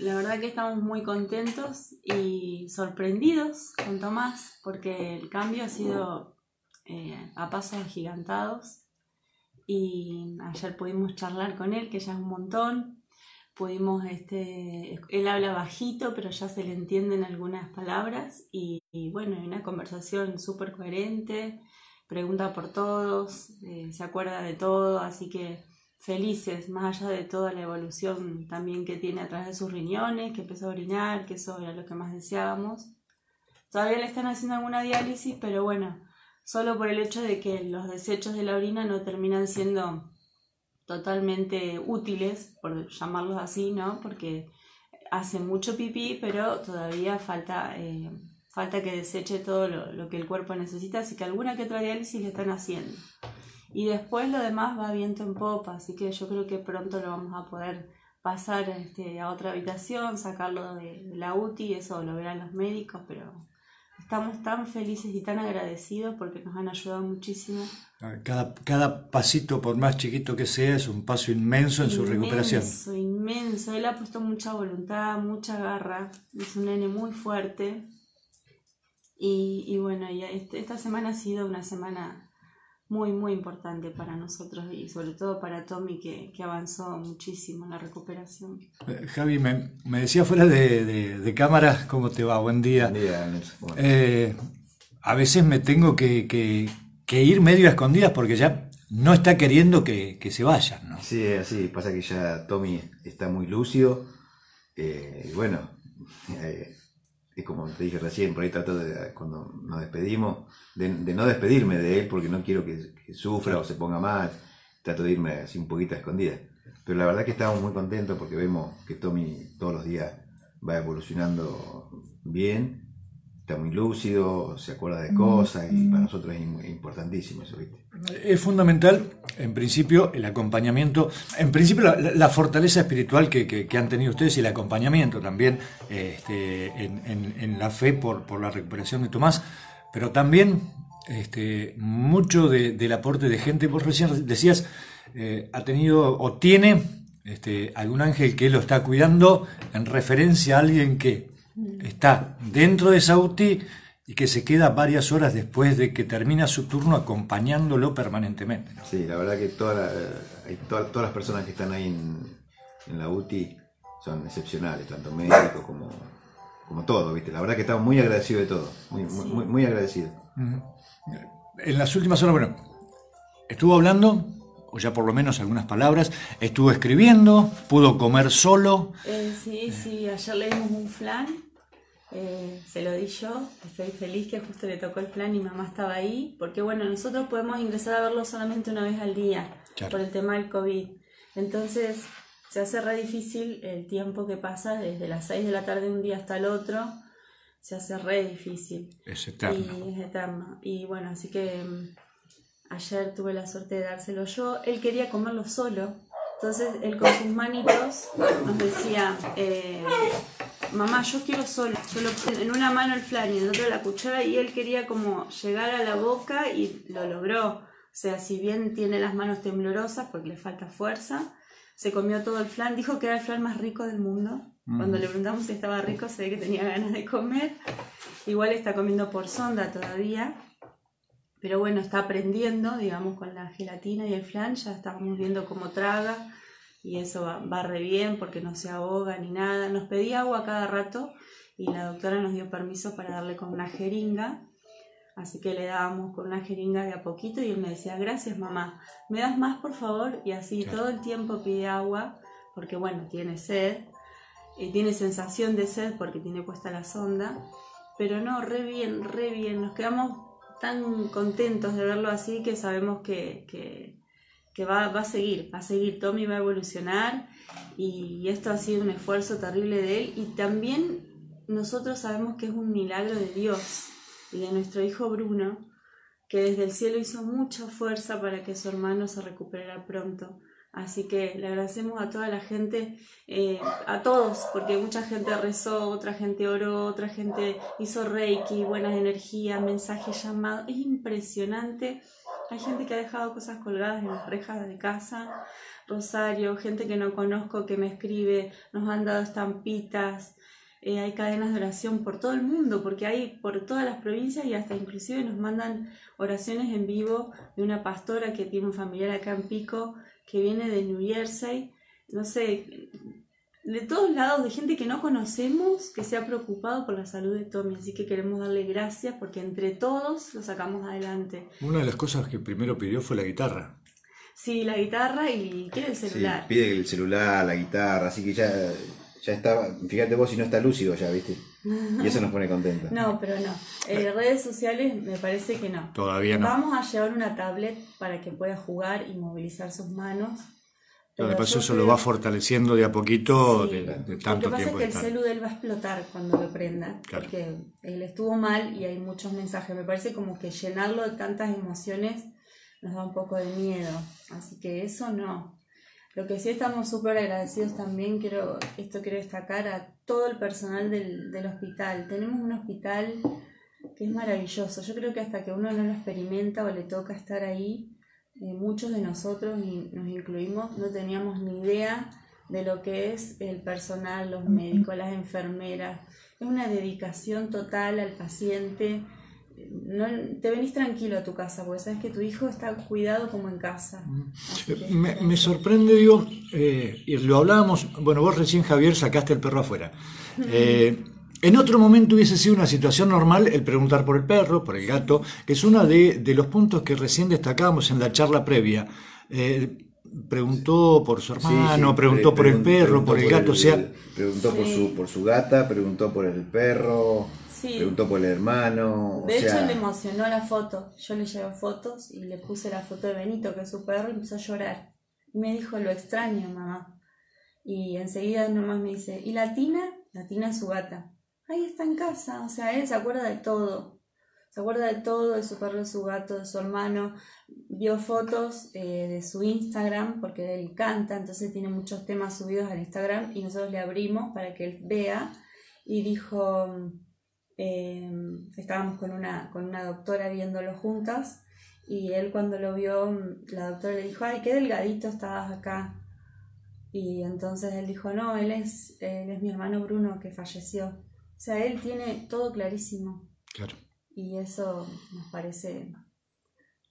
la verdad que estamos muy contentos y sorprendidos con Tomás porque el cambio ha sido eh, a pasos agigantados y ayer pudimos charlar con él, que ya es un montón. Pudimos, este, él habla bajito, pero ya se le entienden algunas palabras y, bueno, hay una conversación súper coherente, pregunta por todos, eh, se acuerda de todo, así que felices, más allá de toda la evolución también que tiene a través de sus riñones, que empezó a orinar, que eso era lo que más deseábamos. Todavía le están haciendo alguna diálisis, pero bueno, solo por el hecho de que los desechos de la orina no terminan siendo totalmente útiles, por llamarlos así, ¿no? Porque hace mucho pipí, pero todavía falta, eh, falta que deseche todo lo, lo, que el cuerpo necesita, así que alguna que otra diálisis le están haciendo. Y después lo demás va viento en popa, así que yo creo que pronto lo vamos a poder pasar este, a otra habitación, sacarlo de, la UTI, eso lo verán los médicos, pero estamos tan felices y tan agradecidos porque nos han ayudado muchísimo. Cada, cada pasito, por más chiquito que sea, es un paso inmenso en su recuperación. Inmenso, inmenso. Él ha puesto mucha voluntad, mucha garra. Es un nene muy fuerte. Y, y bueno, ya este, esta semana ha sido una semana muy, muy importante para nosotros y sobre todo para Tommy que, que avanzó muchísimo en la recuperación. Eh, Javi, me, me decía fuera de, de, de, cámara, ¿cómo te va? Buen día. Buen día, eh, a veces me tengo que, que, que, ir medio a escondidas porque ya no está queriendo que, se vayan, ¿no? Sí, así, pasa que ya Tommy está muy lúcido. Eh, y bueno, eh, es como te dije recién, por ahí trato de, cuando nos despedimos, de, no despedirme de él porque no quiero que, sufra o se ponga mal, trato de irme así un poquito a escondida. Pero la verdad que estamos muy contentos porque vemos que Tommy todos los días va evolucionando bien, está muy lúcido, se acuerda de cosas y para nosotros es importantísimo eso, ¿viste? Es fundamental, en principio, el acompañamiento, en principio la, fortaleza espiritual que, han tenido ustedes y el acompañamiento también este, en, la fe por, la recuperación de Tomás, pero también este, mucho del aporte de gente, vos recién decías, eh, ha tenido o tiene este, algún ángel que lo está cuidando en referencia a alguien que está dentro de Sauti y que se queda varias horas después de que termina su turno acompañándolo permanentemente. Sí, la verdad que todas las personas que están ahí en, la UTI son excepcionales, tanto médicos como, como todo, ¿viste? La verdad que estamos muy agradecidos de todo, muy, muy, muy, agradecidos. En las últimas horas, bueno, estuvo hablando, o ya por lo menos algunas palabras, estuvo escribiendo, pudo comer solo. Eh, sí, sí, ayer leímos un flan eh, se lo di yo, estoy feliz que justo le tocó el plan y mamá estaba ahí, porque bueno, nosotros podemos ingresar a verlo solamente una vez al día por el tema del COVID. Entonces se hace re difícil el tiempo que pasa desde las 6 de la tarde un día hasta el otro, se hace re difícil. Es eterno. Y es eterno. Y bueno, así que mm, ayer tuve la suerte de dárselo yo. Él quería comerlo solo, entonces él con sus manitos nos decía... Eh, mamá, yo quiero solo. en una mano el flan y en otra la cuchara y él quería como llegar a la boca y lo logró. O sea, si bien tiene las manos temblorosas porque le falta fuerza, se comió todo el flan. Dijo que era el flan más rico del mundo. Cuando le preguntamos si estaba rico, se ve que tenía ganas de comer. Igual está comiendo por sonda todavía. Pero bueno, está aprendiendo, digamos, con la gelatina y el flan. Ya estábamos viendo cómo traga y eso va, re bien porque no se ahoga ni nada. Nos pedía agua cada rato y la doctora nos dio permiso para darle con una jeringa. Así que le dábamos con una jeringa de a poquito y él me decía, gracias mamá, ¿me das más por favor? Y así todo el tiempo pide agua porque bueno, tiene sed, y tiene sensación de sed porque tiene puesta la sonda, pero no, re bien, re bien, nos quedamos tan contentos de verlo así que sabemos que, que que va, va, a seguir, va a seguir, Tommy va a evolucionar y, esto ha sido un esfuerzo terrible de él y también nosotros sabemos que es un milagro de Dios y de nuestro hijo Bruno, que desde el cielo hizo mucha fuerza para que su hermano se recuperara pronto. Así que le agradecemos a toda la gente, eh, a todos, porque mucha gente rezó, otra gente oró, otra gente hizo reiki, buenas energías, mensajes llamados. Es impresionante Hay gente que ha dejado cosas colgadas en las rejas de casa, Rosario, gente que no conozco que me escribe, nos han dado estampitas, eh, hay cadenas de oración por todo el mundo, porque hay por todas las provincias y hasta inclusive nos mandan oraciones en vivo de una pastora que tiene un familiar acá en Pico, que viene de New Jersey, no sé, de todos lados, de gente que no conocemos, que se ha preocupado por la salud de Tommy. Así que queremos darle gracias porque entre todos lo sacamos adelante. Una de las cosas que primero pidió fue la guitarra. Sí, la guitarra y quiere el celular. Sí, pide el celular, la guitarra, así que ya, ya está, fíjate vos si no está lúcido ya, ¿viste? Y eso nos pone contentos. No, pero no. Eh, redes sociales me parece que no. Todavía no. Vamos a llevar una tablet para que pueda jugar y movilizar sus manos lo que pasa eso lo va fortaleciendo de a poquito de, tanto Lo que pasa es que el celu de él va a explotar cuando lo prenda, porque él estuvo mal y hay muchos mensajes. Me parece como que llenarlo de tantas emociones nos da un poco de miedo, así que eso no. Lo que sí estamos súper agradecidos también, quiero, esto quiero destacar a todo el personal del, del hospital. Tenemos un hospital que es maravilloso. Yo creo que hasta que uno no lo experimenta o le toca estar ahí, eh, muchos de nosotros, y nos incluimos, no teníamos ni idea de lo que es el personal, los médicos, las enfermeras. Es una dedicación total al paciente. No, te venís tranquilo a tu casa porque sabes que tu hijo está cuidado como en casa. Me, sorprende, digo, eh, y lo hablábamos, bueno, vos recién Javier sacaste el perro afuera. Eh, en otro momento hubiese sido una situación normal el preguntar por el perro, por el gato, que es uno de, los puntos que recién destacábamos en la charla previa. Eh, preguntó por su hermano, preguntó por el perro, por el gato, o sea... Preguntó por, su, por su gata, preguntó por el perro, preguntó por el hermano. De hecho, le emocionó la foto. Yo le llevé fotos y le puse la foto de Benito, que es su perro, y empezó a llorar. Y me dijo, lo extraño, mamá. Y enseguida nomás me dice, ¿y la Tina? La Tina es su gata ahí está en casa, o sea, él se acuerda de todo, se acuerda de todo, de su perro, de su gato, de su hermano, vio fotos eh, de su Instagram, porque él canta, entonces tiene muchos temas subidos al Instagram y nosotros le abrimos para que él vea y dijo, em, estábamos con una, con una doctora viéndolo juntas y él cuando lo vio, la doctora le dijo, ay, qué delgadito estabas acá. Y entonces él dijo, no, él es, él es mi hermano Bruno que falleció. O sea, él tiene todo clarísimo. Claro. Y eso nos parece,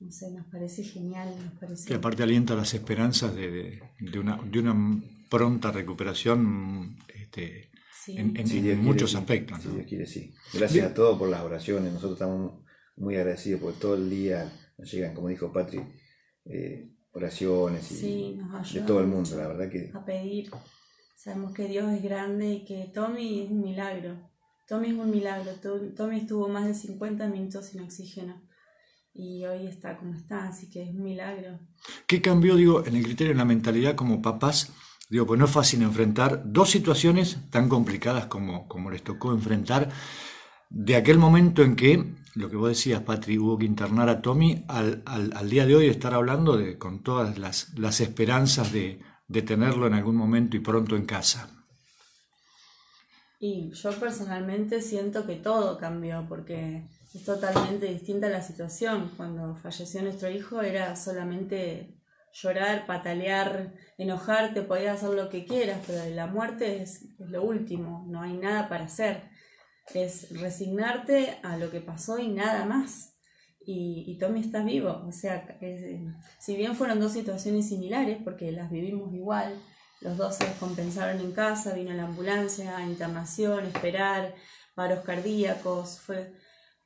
no sé, nos parece genial. Nos parece... Que aparte alienta las esperanzas de, de, una, de una pronta recuperación este, en, muchos aspectos. ¿no? quiere, sí. Gracias a todos por las oraciones. Nosotros estamos muy agradecidos porque todo el día nos llegan, como dijo Patri, eh, oraciones y de todo el mundo, la verdad que... A pedir. Sabemos que Dios es grande y que Tommy es un milagro. Tommy es un milagro. Tommy estuvo más de 50 minutos sin oxígeno y hoy está como está, así que es un milagro. ¿Qué cambió, digo, en el criterio, en la mentalidad como papás? Digo, pues no es fácil enfrentar dos situaciones tan complicadas como, como les tocó enfrentar de aquel momento en que, lo que vos decías, Patri, hubo que internar a Tommy, al, al, día de hoy estar hablando de, con todas las, las esperanzas de, de tenerlo en algún momento y pronto en casa. Y yo personalmente siento que todo cambió porque es totalmente distinta la situación. Cuando falleció nuestro hijo era solamente llorar, patalear, enojarte, podías hacer lo que quieras, pero la muerte es, lo último, no hay nada para hacer. Es resignarte a lo que pasó y nada más. Y, y Tommy está vivo, o sea, si bien fueron dos situaciones similares, porque las vivimos igual, los dos se descompensaron en casa, vino la ambulancia, internación, esperar, paros cardíacos. Fue,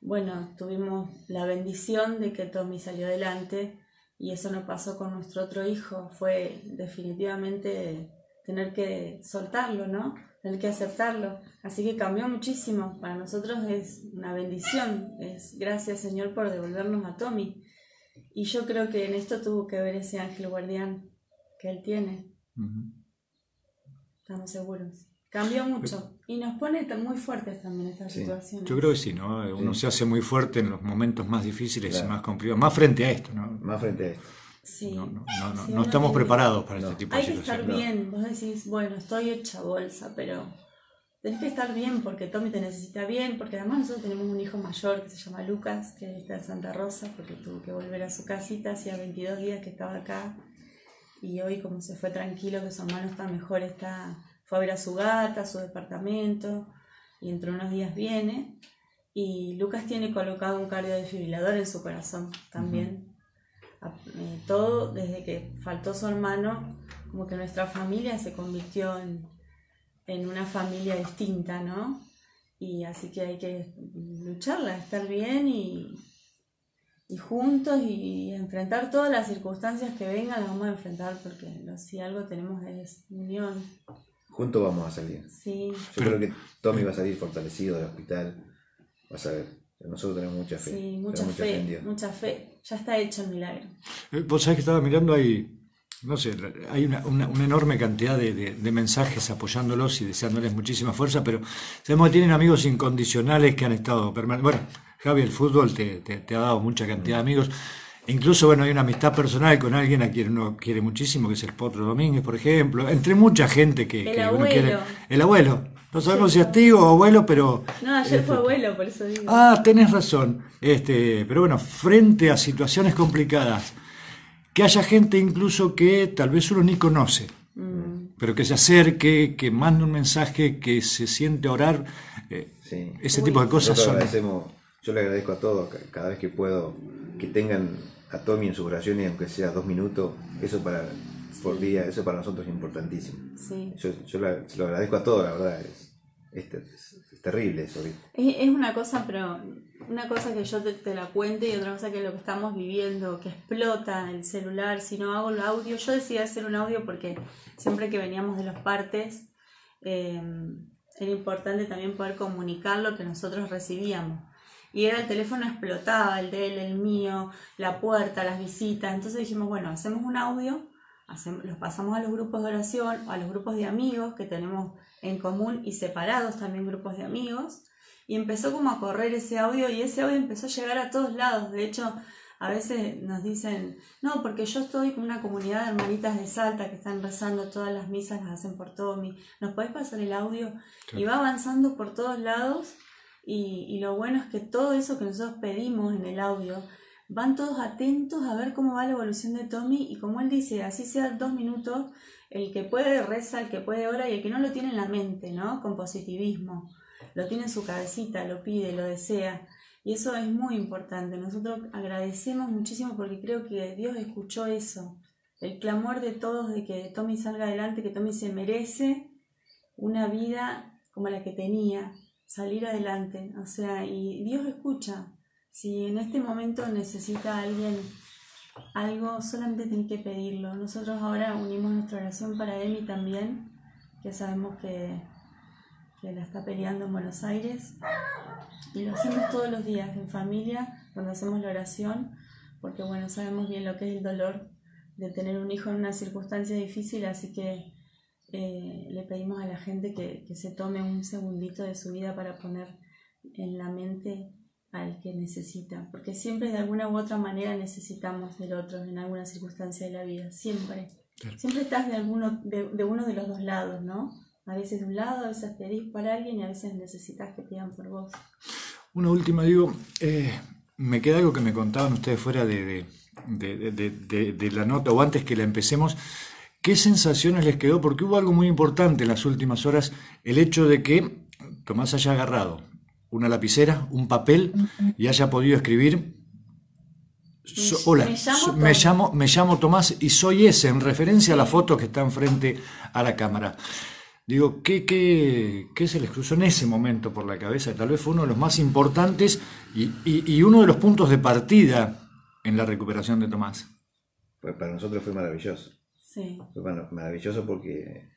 bueno, tuvimos la bendición de que Tommy salió adelante y eso no pasó con nuestro otro hijo. Fue definitivamente tener que soltarlo, ¿no? Tener que aceptarlo. Así que cambió muchísimo. Para nosotros es una bendición. Es gracias Señor por devolvernos a Tommy. Y yo creo que en esto tuvo que ver ese ángel guardián que él tiene. Estamos seguros. Cambió mucho y nos pone muy fuertes también esta situación. Yo creo que sí, ¿no? Uno se hace muy fuerte en los momentos más difíciles y más complicados, más frente a esto, ¿no? Más frente a esto. Sí. No, no, no, no estamos preparados para este tipo de situaciones. Hay que estar bien, vos decís, bueno, estoy hecha bolsa, pero tenés que estar bien porque Tommy te necesita bien, porque además nosotros tenemos un hijo mayor que se llama Lucas, que está en Santa Rosa, porque tuvo que volver a su casita, hacía 22 días que estaba acá, y hoy como se fue tranquilo, que su hermano está mejor, está, fue a ver a su gata, a su departamento, y entre unos días viene, y Lucas tiene colocado un cardiodesfibrilador en su corazón también. Eh, todo desde que faltó su hermano, como que nuestra familia se convirtió en en una familia distinta, ¿no? Y así que hay que lucharla, estar bien y, y juntos y enfrentar todas las circunstancias que vengan, las vamos a enfrentar porque si algo tenemos es unión. Juntos vamos a salir. Sí. Yo creo que Tommy va a salir fortalecido del hospital. Vas a ver. Nosotros tenemos mucha fe. Sí, mucha fe, mucha fe. Ya está hecho el milagro. Eh, vos sabés que estaba mirando ahí no sé, hay una, enorme cantidad de, mensajes apoyándolos y deseándoles muchísima fuerza, pero sabemos que tienen amigos incondicionales que han estado Bueno, Javi, el fútbol te, ha dado mucha cantidad de amigos. Incluso, bueno, hay una amistad personal con alguien a quien uno quiere muchísimo, que es el Potro Domínguez, por ejemplo, entre mucha gente que, el abuelo. uno quiere. El abuelo. No sabemos si es tío o abuelo, pero. No, ayer fue este, abuelo, por eso digo. Ah, tenés razón. Este, pero bueno, frente a situaciones complicadas, que haya gente incluso que tal vez uno ni conoce, mm. pero que se acerque, que mande un mensaje, que se siente orar, eh, ese tipo de cosas son... Yo le agradezco a todos, cada vez que puedo, que tengan a Tommy en sus oraciones, aunque sea dos minutos, eso para por día, eso para nosotros es importantísimo. Yo, yo se lo agradezco a todos, la verdad, es, es, terrible eso. Es, es una cosa, pero una cosa que yo te, la cuente y otra cosa que lo que estamos viviendo, que explota el celular, si no hago el audio, yo decidí hacer un audio porque siempre que veníamos de los partes em, era importante también poder comunicar lo que nosotros recibíamos. Y era el teléfono explotaba, el de él, el mío, la puerta, las visitas. Entonces dijimos, bueno, hacemos un audio, hacemos, los pasamos a los grupos de oración, a los grupos de amigos que tenemos en común y separados también grupos de amigos y empezó como a correr ese audio y ese audio empezó a llegar a todos lados. De hecho, a veces nos dicen, no, porque yo estoy con una comunidad de hermanitas de Salta que están rezando todas las misas, las hacen por Tommy. ¿Nos podés pasar el audio? Y va avanzando por todos lados y, lo bueno es que todo eso que nosotros pedimos en el audio, van todos atentos a ver cómo va la evolución de Tommy y como él dice, así sea dos minutos, el que puede reza, el que puede ora y el que no lo tiene en la mente, ¿no? Con positivismo lo tiene en su cabecita, lo pide, lo desea. Y eso es muy importante. Nosotros agradecemos muchísimo porque creo que Dios escuchó eso. El clamor de todos de que Tommy salga adelante, que Tommy se merece una vida como la que tenía, salir adelante. O sea, y Dios escucha. Si en este momento necesita alguien algo, solamente tiene que pedirlo. Nosotros ahora unimos nuestra oración para y también, que sabemos que que la está peleando en Buenos Aires. Y lo hacemos todos los días en familia, cuando hacemos la oración, porque bueno, sabemos bien lo que es el dolor de tener un hijo en una circunstancia difícil, así que eh, le pedimos a la gente que, que, se tome un segundito de su vida para poner en la mente al que necesita, porque siempre de alguna u otra manera necesitamos del otro en alguna circunstancia de la vida, siempre. Siempre estás de, alguno, de, de uno de los dos lados, ¿no? A veces de un lado, a veces pedís para alguien y a veces necesitas que pidan por vos. Una última, digo, eh, me queda algo que me contaban ustedes fuera de, la nota o antes que la empecemos. ¿Qué sensaciones les quedó? Porque hubo algo muy importante en las últimas horas, el hecho de que Tomás haya agarrado una lapicera, un papel y haya podido escribir hola, me llamo, me llamo, Tomás y soy ese, en referencia a la foto que está enfrente a la cámara. Digo, ¿qué, qué, qué se les cruzó en ese momento por la cabeza? Tal vez fue uno de los más importantes y, uno de los puntos de partida en la recuperación de Tomás. Pues para nosotros fue maravilloso. Sí. Fue maravilloso porque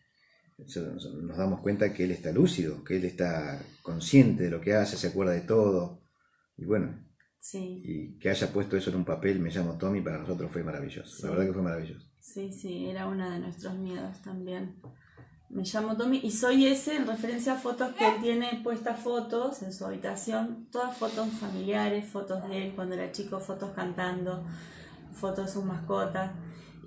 nos damos cuenta que él está lúcido, que él está consciente de lo que hace, se acuerda de todo. Y bueno, sí. y que haya puesto eso en un papel, me llamo Tommy, para nosotros fue maravilloso. La verdad que fue maravilloso. Sí, sí, era uno de nuestros miedos también. Me llamo Tommy y soy ese en referencia a fotos que él tiene puestas fotos en su habitación, todas fotos familiares, fotos de él cuando era chico, fotos cantando, fotos de sus mascotas.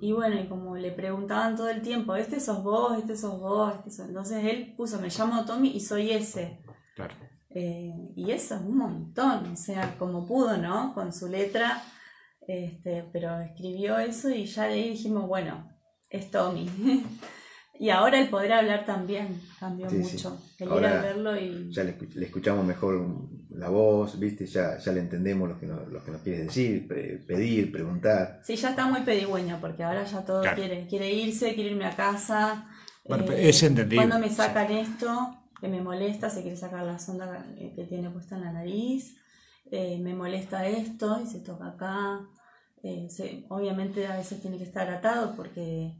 Y bueno, y como le preguntaban todo el tiempo, este sos vos, este sos vos, este sos... entonces él puso, me llamo Tommy y soy ese. Claro. Eh, y eso es un montón, o sea, como pudo, ¿no? Con su letra, este, pero escribió eso y ya de ahí dijimos, bueno, es Tommy. y ahora el poder hablar también cambió Sí, sí. mucho. El ir Ahora a verlo y... Ya le escuchamos mejor la voz, ¿viste? Ya, ya le entendemos lo que, nos, lo que nos quiere decir, pre- pedir, preguntar. Sí, ya está muy pedigüeño porque ahora ya todo Claro. quiere, quiere irse, quiere irme a casa. Bueno, eh, es entendible, Cuando me sacan esto, que me molesta, se quiere sacar la sonda que tiene puesta en la nariz, eh, me molesta esto y se toca acá. Eh, se- obviamente a veces tiene que estar atado porque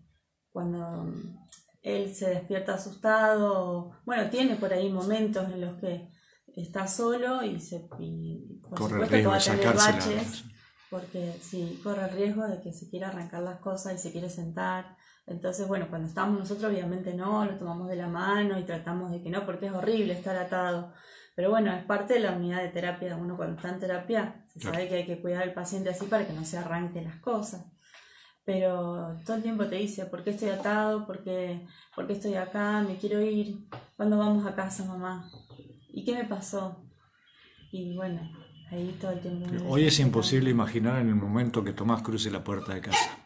cuando mm, él se despierta asustado, bueno, tiene por ahí momentos en los que está solo y, se, y por Corre el supuesto que va a tener baches porque sí, corre el riesgo de que se quiera arrancar las cosas y se quiere sentar. Entonces, bueno, cuando estamos nosotros, obviamente no, lo tomamos de la mano y tratamos de que no, porque es horrible estar atado. Pero bueno, es parte de la unidad de terapia. Uno cuando está en terapia se Claro. sabe que hay que cuidar al paciente así para que no se arranquen las cosas. Pero todo el tiempo te dice, ¿por qué estoy atado? ¿Por qué, por qué estoy acá? ¿Me quiero ir? ¿Cuándo vamos a casa, mamá? ¿Y qué me pasó? Y bueno, ahí todo el tiempo. me Hoy es imposible imaginar en el momento que Tomás cruce la puerta de casa.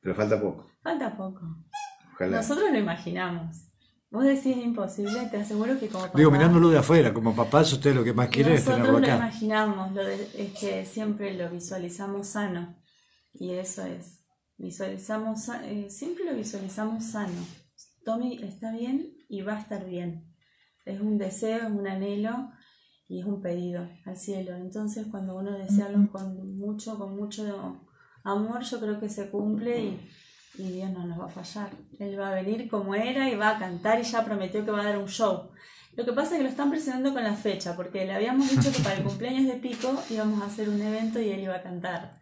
Pero falta poco. Falta poco. Ojalá. Nosotros lo imaginamos. Vos decís imposible, te aseguro que como papá, Digo, mirándolo de afuera, como papás, usted lo que más quiere es nosotros tenerlo lo acá. imaginamos, lo de- es que siempre lo visualizamos sano. Y eso es. Visualizamos, eh, siempre lo visualizamos sano. Tommy está bien y va a estar bien. Es un deseo, es un anhelo y es un pedido al cielo. Entonces cuando uno desea algo con mucho, con mucho amor, yo creo que se cumple y, y Dios no nos va a fallar. Él va a venir como era y va a cantar y ya prometió que va a dar un show. Lo que pasa es que lo están presionando con la fecha, porque le habíamos dicho que para el cumpleaños de Pico íbamos a hacer un evento y él iba a cantar.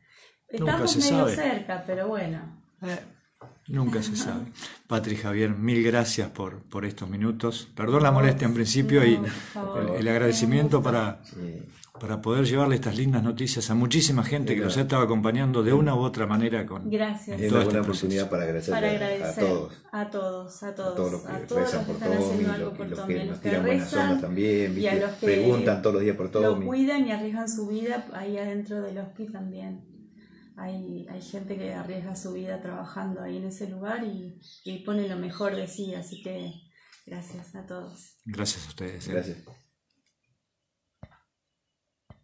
Nunca Estamos se medio sabe. cerca, pero bueno. Nunca se sabe. Patri Javier, mil gracias por, por estos minutos. Perdón la molestia en principio y el, el agradecimiento para, Sí. para poder llevarle estas lindas noticias a muchísima gente que nos ha estado acompañando de una u otra manera con Gracias. Es una buena este oportunidad para agradecerle para agradecer a todos. a todos, a todos, A todos los que a todos rezan los por haciendo algo los, por los Tommy, que nos los que tiran buenas ondas también, y a los que preguntan todos los días por lo Tommy. cuidan y arriesgan su vida ahí adentro del hospital también. Hay, hay gente que arriesga su vida trabajando ahí en ese lugar y, y pone lo mejor de sí, así que gracias a todos. Gracias a ustedes. ¿eh? Gracias.